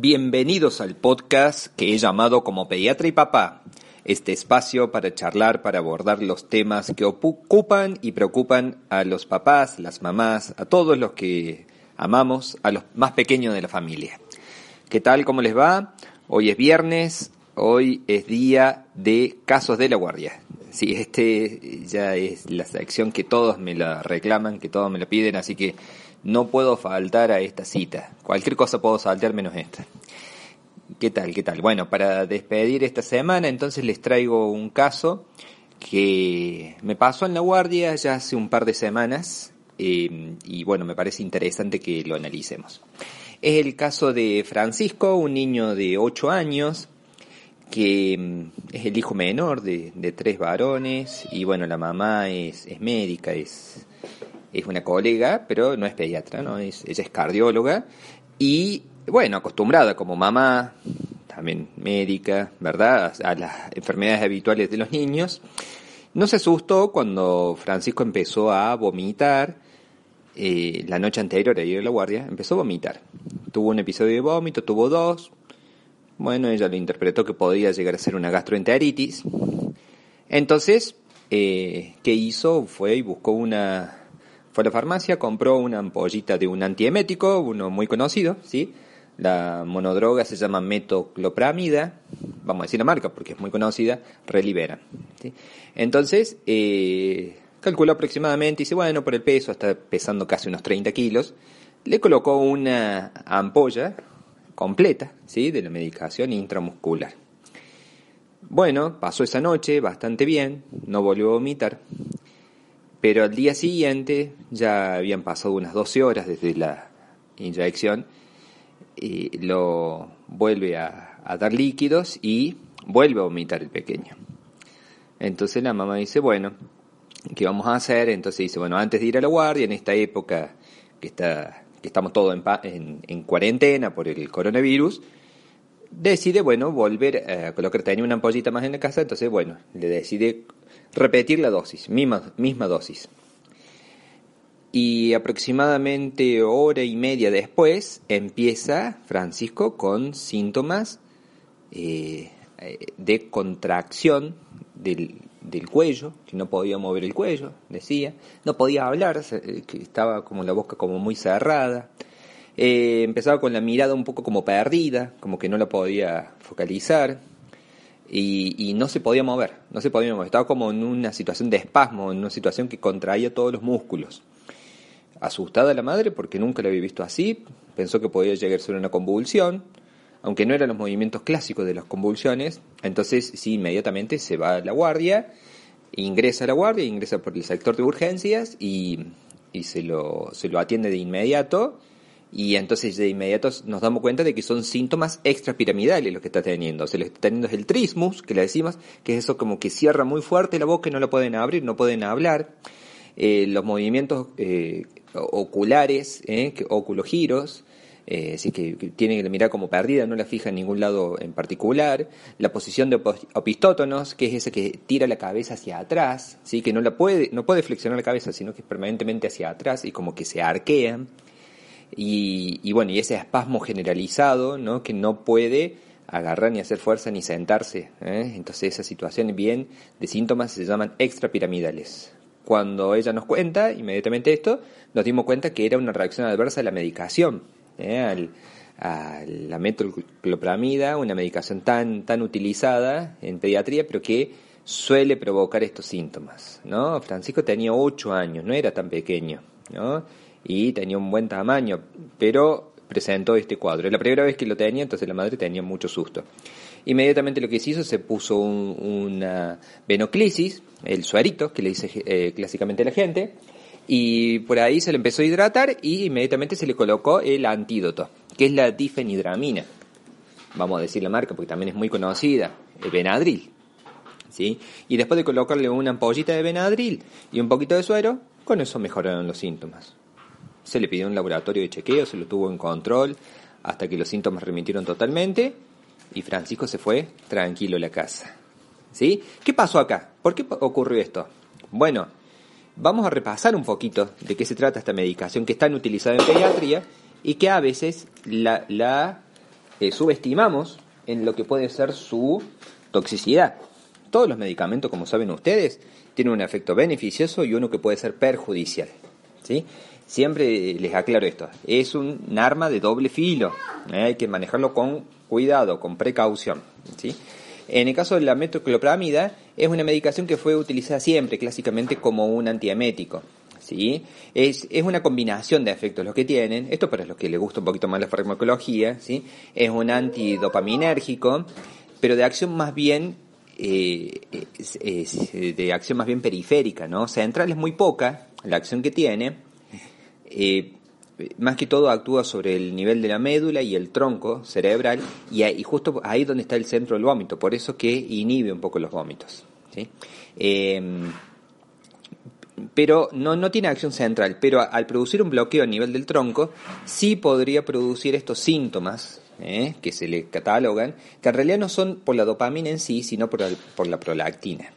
Bienvenidos al podcast que he llamado como Pediatra y Papá, este espacio para charlar, para abordar los temas que ocupan y preocupan a los papás, las mamás, a todos los que amamos, a los más pequeños de la familia. ¿Qué tal? ¿Cómo les va? Hoy es viernes, hoy es día de casos de la guardia. Sí, este ya es la sección que todos me la reclaman, que todos me la piden, así que no puedo faltar a esta cita. Cualquier cosa puedo saltar menos esta. ¿Qué tal? ¿Qué tal? Bueno, para despedir esta semana, entonces les traigo un caso que me pasó en la guardia ya hace un par de semanas eh, y bueno, me parece interesante que lo analicemos. Es el caso de Francisco, un niño de 8 años, que mm, es el hijo menor de, tres varones y bueno, la mamá es, es médica, es es una colega, pero no es pediatra, ¿no? Es, ella es cardióloga y, bueno, acostumbrada como mamá, también médica, ¿verdad?, a las enfermedades habituales de los niños. No se asustó cuando Francisco empezó a vomitar eh, la noche anterior a ir a la guardia, empezó a vomitar. Tuvo un episodio de vómito, tuvo dos. Bueno, ella lo interpretó que podía llegar a ser una gastroenteritis. Entonces, eh, ¿qué hizo? Fue y buscó una fue a la farmacia, compró una ampollita de un antiemético, uno muy conocido, ¿sí? La monodroga se llama metoclopramida, vamos a decir la marca porque es muy conocida, Relibera. ¿sí? Entonces, eh, calculó aproximadamente, dice, bueno, por el peso, está pesando casi unos 30 kilos, le colocó una ampolla completa, ¿sí? De la medicación intramuscular. Bueno, pasó esa noche bastante bien, no volvió a vomitar. Pero al día siguiente ya habían pasado unas 12 horas desde la inyección y lo vuelve a, dar líquidos y vuelve a vomitar el pequeño. Entonces la mamá dice, bueno, ¿qué vamos a hacer? Entonces dice, bueno, antes de ir a la guardia, en esta época que, está, que estamos todos en, en, cuarentena por el coronavirus, decide, bueno, volver a colocar, tenía una ampollita más en la casa, entonces, bueno, le decide repetir la dosis, misma, misma dosis. Y aproximadamente hora y media después empieza Francisco con síntomas eh, de contracción del, del, cuello, que no podía mover el cuello, decía, no podía hablar, que estaba como la boca como muy cerrada. Eh, empezaba con la mirada un poco como perdida, como que no la podía focalizar y, no se podía mover, no se podía mover, estaba como en una situación de espasmo, en una situación que contraía todos los músculos. Asustada la madre porque nunca la había visto así, pensó que podía llegar a una convulsión, aunque no eran los movimientos clásicos de las convulsiones, entonces sí, inmediatamente se va a la guardia, ingresa a la guardia, ingresa por el sector de urgencias y, y se, lo, se lo atiende de inmediato y entonces de inmediato nos damos cuenta de que son síntomas extrapiramidales los que está teniendo. Se le está teniendo el trismus, que le decimos, que es eso como que cierra muy fuerte la boca y no la pueden abrir, no pueden hablar. Eh, los movimientos eh, oculares, eh, oculogiros, eh, así que, tienen la mirada como perdida, no la fija en ningún lado en particular. La posición de opistótonos, que es ese que tira la cabeza hacia atrás, ¿sí? que no, la puede, no puede flexionar la cabeza, sino que es permanentemente hacia atrás y como que se arquea. Y, bueno, y ese espasmo generalizado, ¿no? Que no puede agarrar ni hacer fuerza ni sentarse. ¿eh? Entonces esa situación bien de síntomas se llaman extrapiramidales. Cuando ella nos cuenta inmediatamente esto, nos dimos cuenta que era una reacción adversa a la medicación, ¿eh? al, a la metoclopramida, una medicación tan, tan utilizada en pediatría, pero que suele provocar estos síntomas, ¿no? Francisco tenía 8 años, no era tan pequeño, ¿no? Y tenía un buen tamaño, pero presentó este cuadro. Es la primera vez que lo tenía, entonces la madre tenía mucho susto. Inmediatamente lo que se hizo, se puso una venoclisis, el suerito, que le dice eh, clásicamente a la gente, y por ahí se le empezó a hidratar y inmediatamente se le colocó el antídoto, que es la difenidramina. Vamos a decir la marca porque también es muy conocida, el Benadryl. ¿sí? Y después de colocarle una ampollita de Benadryl y un poquito de suero, con eso mejoraron los síntomas. Se le pidió un laboratorio de chequeo, se lo tuvo en control hasta que los síntomas remitieron totalmente y Francisco se fue tranquilo a la casa. ¿Sí? ¿Qué pasó acá? ¿Por qué ocurrió esto? Bueno, vamos a repasar un poquito de qué se trata esta medicación que es tan utilizada en pediatría y que a veces la, eh, subestimamos en lo que puede ser su toxicidad. Todos los medicamentos, como saben ustedes, tienen un efecto beneficioso y uno que puede ser perjudicial. Siempre les aclaro esto, es un arma de doble filo, ¿eh? hay que manejarlo con cuidado, con precaución. ¿sí? En el caso de la metoclopramida, es una medicación que fue utilizada siempre, clásicamente, como un antiemético. ¿sí? Es, es una combinación de efectos los que tienen. Esto para los que les gusta un poquito más la farmacología. ¿sí? Es un antidopaminérgico, pero de acción más bien eh, de acción más bien periférica, ¿no? Central es muy poca la acción que tiene, eh, más que todo actúa sobre el nivel de la médula y el tronco cerebral y, justo ahí donde está el centro del vómito, por eso que inhibe un poco los vómitos. Em, pero no, no tiene acción central, pero al producir un bloqueo a nivel del tronco, sí podría producir estos síntomas ¿eh? que se le catalogan, que en realidad no son por la dopamina en sí, sino por, por la prolactina.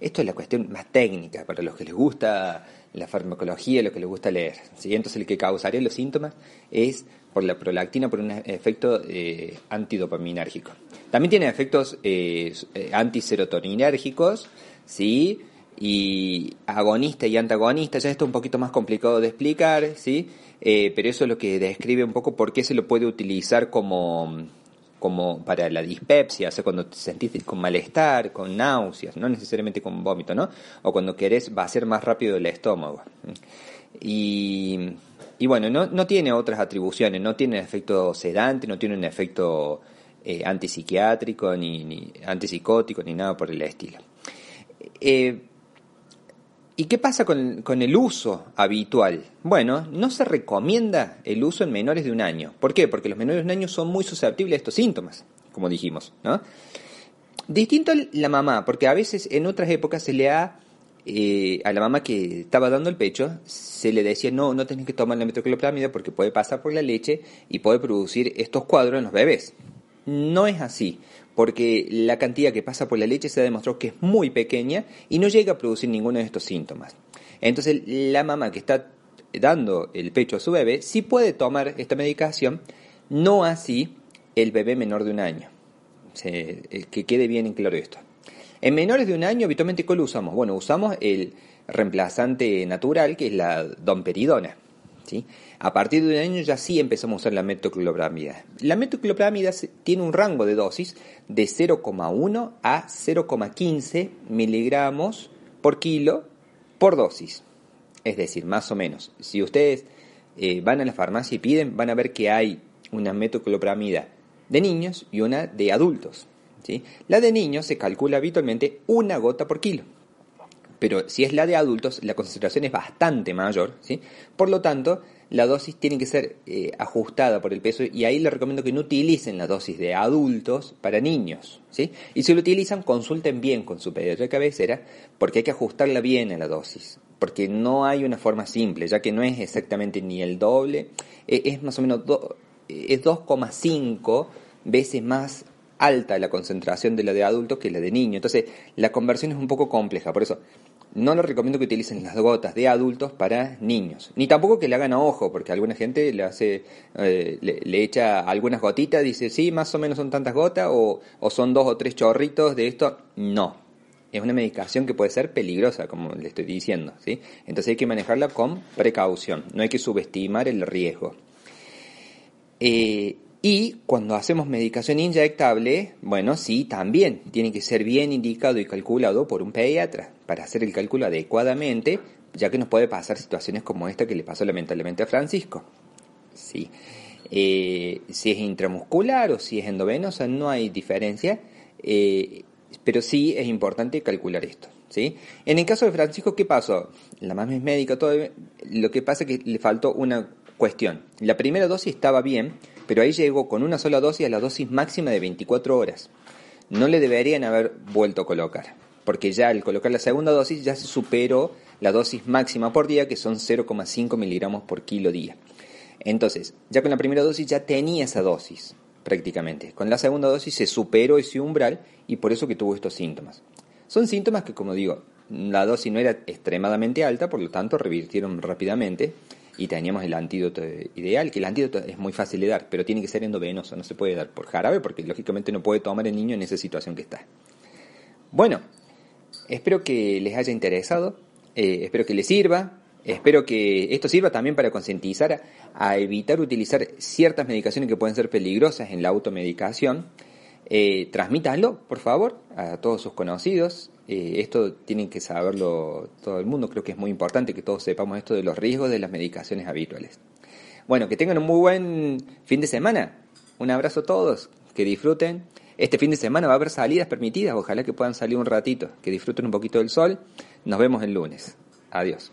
Esto es la cuestión más técnica para los que les gusta la farmacología, lo que les gusta leer. ¿sí? Entonces el que causaría los síntomas es por la prolactina, por un efecto eh, antidopaminérgico. También tiene efectos eh, eh, antiserotoninérgicos, ¿sí? y agonista y antagonista, ya esto es un poquito más complicado de explicar, ¿sí? Eh, pero eso es lo que describe un poco por qué se lo puede utilizar como como para la dispepsia, o sea, cuando te sentís con malestar, con náuseas, no necesariamente con vómito, ¿no? O cuando querés va a ser más rápido el estómago. Y, bueno, no, tiene otras atribuciones, no tiene efecto sedante, no tiene un efecto eh, antipsiquiátrico, ni, ni, antipsicótico, ni nada por el estilo. Eh, ¿Y qué pasa con, el uso habitual? Bueno, no se recomienda el uso en menores de un año. ¿Por qué? Porque los menores de un año son muy susceptibles a estos síntomas, como dijimos. ¿no? Distinto la mamá, porque a veces en otras épocas se le ha, eh, a la mamá que estaba dando el pecho, se le decía, no, no tenés que tomar la metoclopramida porque puede pasar por la leche y puede producir estos cuadros en los bebés. No es así porque la cantidad que pasa por la leche se ha demostrado que es muy pequeña y no llega a producir ninguno de estos síntomas. Entonces la mamá que está dando el pecho a su bebé sí puede tomar esta medicación, no así el bebé menor de un año. Que quede bien en claro esto. En menores de un año habitualmente ¿cuál usamos? Bueno, usamos el reemplazante natural que es la domperidona. A partir de un año ya sí empezamos a usar la metoclopramida. La metoclopramida tiene un rango de dosis de 0,1 a 0,15 miligramos por kilo por dosis. Es decir, más o menos. Si ustedes eh, van a la farmacia y piden, van a ver que hay una metoclopramida de niños y una de adultos. La de niños se calcula habitualmente una gota por kilo. Pero si es la de adultos, la concentración es bastante mayor. ¿sí? Por lo tanto, la dosis tiene que ser eh, ajustada por el peso y ahí les recomiendo que no utilicen la dosis de adultos para niños. ¿sí? Y si lo utilizan, consulten bien con su pediatra de cabecera porque hay que ajustarla bien a la dosis. Porque no hay una forma simple, ya que no es exactamente ni el doble, e, es más o menos es 2,5 veces más alta la concentración de la de adultos que la de niños. Entonces, la conversión es un poco compleja. Por eso, no les recomiendo que utilicen las gotas de adultos para niños. Ni tampoco que le hagan a ojo, porque alguna gente le hace, eh, le, echa algunas gotitas, dice, sí, más o menos son tantas gotas, o, son dos o tres chorritos de esto. No. Es una medicación que puede ser peligrosa, como le estoy diciendo, ¿sí? Entonces hay que manejarla con precaución, no hay que subestimar el riesgo. Eh, y cuando hacemos medicación inyectable, bueno, sí, también tiene que ser bien indicado y calculado por un pediatra para hacer el cálculo adecuadamente, ya que nos puede pasar situaciones como esta que le pasó lamentablemente a Francisco. Sí. Eh, si es intramuscular o si es endovenosa, no hay diferencia, eh, pero sí es importante calcular esto. ¿sí? En el caso de Francisco, ¿qué pasó? La mamá es médica, todo, lo que pasa es que le faltó una cuestión. La primera dosis estaba bien, pero ahí llegó con una sola dosis a la dosis máxima de 24 horas. No le deberían haber vuelto a colocar, porque ya al colocar la segunda dosis ya se superó la dosis máxima por día, que son 0,5 miligramos por kilo día. Entonces, ya con la primera dosis ya tenía esa dosis, prácticamente. Con la segunda dosis se superó ese umbral y por eso que tuvo estos síntomas. Son síntomas que, como digo, la dosis no era extremadamente alta, por lo tanto revirtieron rápidamente y teníamos el antídoto ideal, que el antídoto es muy fácil de dar, pero tiene que ser endovenoso, no se puede dar por jarabe porque lógicamente no puede tomar el niño en esa situación que está. Bueno, espero que les haya interesado, eh, espero que les sirva, espero que esto sirva también para concientizar a, evitar utilizar ciertas medicaciones que pueden ser peligrosas en la automedicación. Eh, transmítanlo, por favor, a todos sus conocidos, eh, esto tiene que saberlo todo el mundo, creo que es muy importante que todos sepamos esto de los riesgos de las medicaciones habituales. Bueno, que tengan un muy buen fin de semana. Un abrazo a todos, que disfruten. Este fin de semana va a haber salidas permitidas, ojalá que puedan salir un ratito, que disfruten un poquito del sol. Nos vemos el lunes. Adiós.